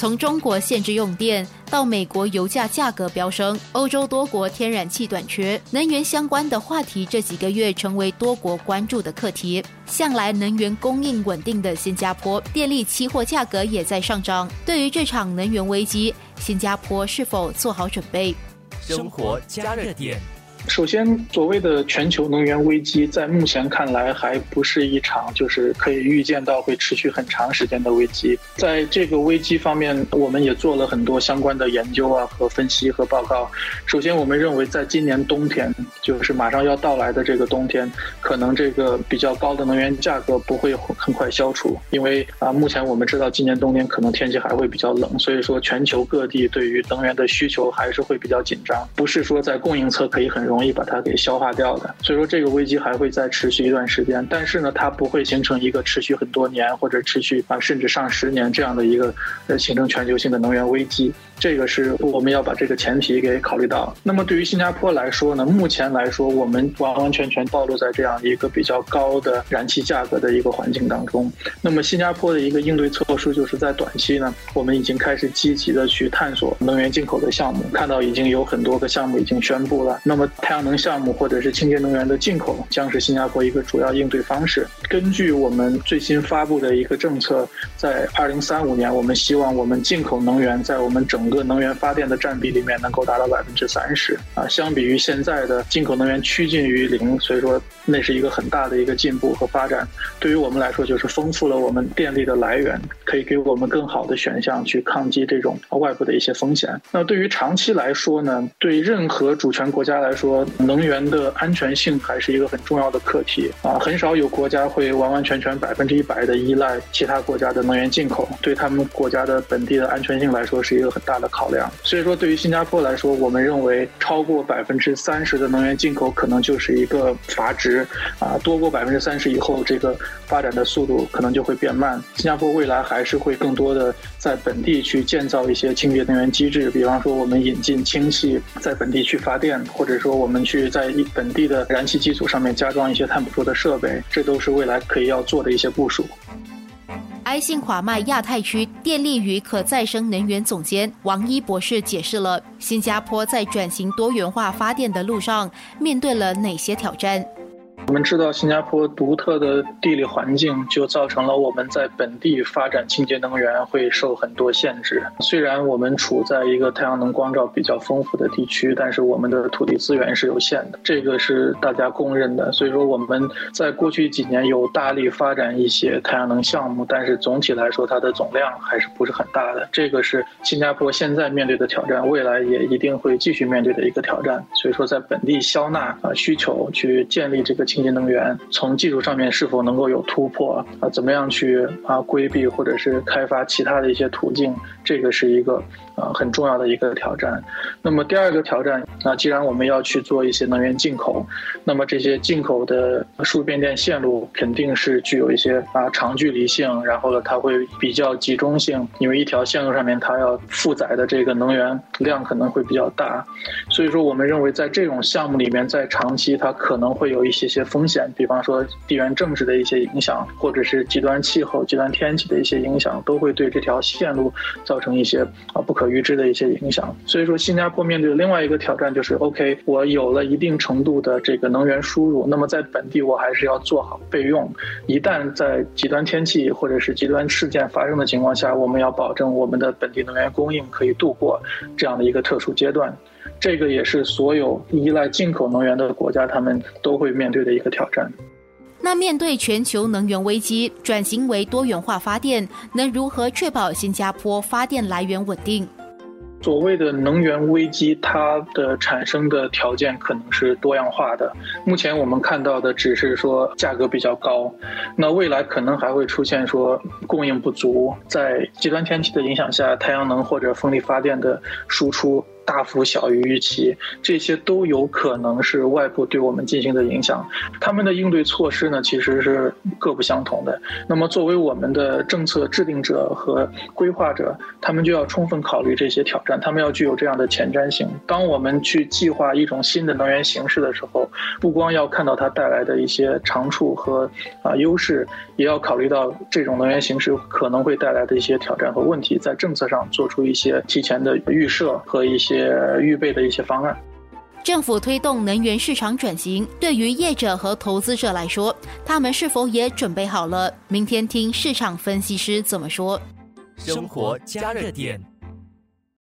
从中国限制用电到美国油价价格飙升，欧洲多国天然气短缺，能源相关的话题这几个月成为多国关注的课题。向来能源供应稳定的新加坡，电力期货价格也在上涨。对于这场能源危机，新加坡是否做好准备？生活加热点。首先，所谓的全球能源危机，在目前看来还不是一场就是可以预见到会持续很长时间的危机。在这个危机方面，我们也做了很多相关的研究啊和分析和报告。首先，我们认为在今年冬天，就是马上要到来的这个冬天，可能这个比较高的能源价格不会很快消除，因为啊，目前我们知道今年冬天可能天气还会比较冷，所以说全球各地对于能源的需求还是会比较紧张，不是说在供应侧可以很。容易把它给消化掉的，所以说这个危机还会再持续一段时间，但是呢，它不会形成一个持续很多年或者持续啊甚至上十年这样的一个呃形成全球性的能源危机。这个是我们要把这个前提给考虑到。那么对于新加坡来说呢，目前来说，我们完完全全暴露在这样一个比较高的燃气价格的一个环境当中。那么新加坡的一个应对措施，就是在短期呢，我们已经开始积极的去探索能源进口的项目，看到已经有很多个项目已经宣布了。那么太阳能项目或者是清洁能源的进口，将是新加坡一个主要应对方式。根据我们最新发布的一个政策，在二零三五年，我们希望我们进口能源在我们整个能源发电的占比里面能够达到百分之三十啊，相比于现在的进口能源趋近于零，所以说那是一个很大的一个进步和发展。对于我们来说，就是丰富了我们电力的来源，可以给我们更好的选项去抗击这种外部的一些风险。那对于长期来说呢，对任何主权国家来说，说能源的安全性还是一个很重要的课题啊，很少有国家会完完全全百分之一百的依赖其他国家的能源进口，对他们国家的本地的安全性来说是一个很大的考量。所以说，对于新加坡来说，我们认为超过百分之三十的能源进口可能就是一个阀值啊，多过百分之三十以后，这个发展的速度可能就会变慢。新加坡未来还是会更多的在本地去建造一些清洁能源机制，比方说我们引进氢气在本地去发电，或者说我们去在本地的燃气基础上面加装一些碳捕捉的设备，这都是未来可以要做的一些部署。埃信华迈亚太区电力与可再生能源总监王一博士解释了新加坡在转型多元化发电的路上面对了哪些挑战。我们知道，新加坡独特的地理环境就造成了我们在本地发展清洁能源会受很多限制。虽然我们处在一个太阳能光照比较丰富的地区，但是我们的土地资源是有限的，这个是大家公认的。所以说，我们在过去几年有大力发展一些太阳能项目，但是总体来说，它的总量还是不是很大的。这个是新加坡现在面对的挑战，未来也一定会继续面对的一个挑战。所以说，在本地消纳啊需求，去建立这个清。清洁能源从技术上面是否能够有突破啊？怎么样去啊规避或者是开发其他的一些途径？这个是一个。啊，很重要的一个挑战。那么第二个挑战，那既然我们要去做一些能源进口，那么这些进口的输变电线路肯定是具有一些啊长距离性，然后呢，它会比较集中性，因为一条线路上面它要负载的这个能源量可能会比较大。所以说，我们认为在这种项目里面，在长期它可能会有一些些风险，比方说地缘政治的一些影响，或者是极端气候、极端天气的一些影响，都会对这条线路造成一些啊不可。预知的一些影响，所以说新加坡面对的另外一个挑战就是，OK，我有了一定程度的这个能源输入，那么在本地我还是要做好备用，一旦在极端天气或者是极端事件发生的情况下，我们要保证我们的本地能源供应可以度过这样的一个特殊阶段，这个也是所有依赖进口能源的国家他们都会面对的一个挑战。那面对全球能源危机，转型为多元化发电，能如何确保新加坡发电来源稳定？所谓的能源危机，它的产生的条件可能是多样化的。目前我们看到的只是说价格比较高，那未来可能还会出现说供应不足，在极端天气的影响下，太阳能或者风力发电的输出大幅小于预期，这些都有可能是外部对我们进行的影响。他们的应对措施呢，其实是各不相同的。那么，作为我们的政策制定者和规划者，他们就要充分考虑这些挑战，他们要具有这样的前瞻性。当我们去计划一种新的能源形式的时候，不光要看到它带来的一些长处和啊优势，也要考虑到这种能源形式可能会带来的一些挑战和问题，在政策上做出一些提前的预设和一些些。预备的一些方案。政府推动能源市场转型，对于业者和投资者来说，他们是否也准备好了？明天听市场分析师怎么说。生活加热点。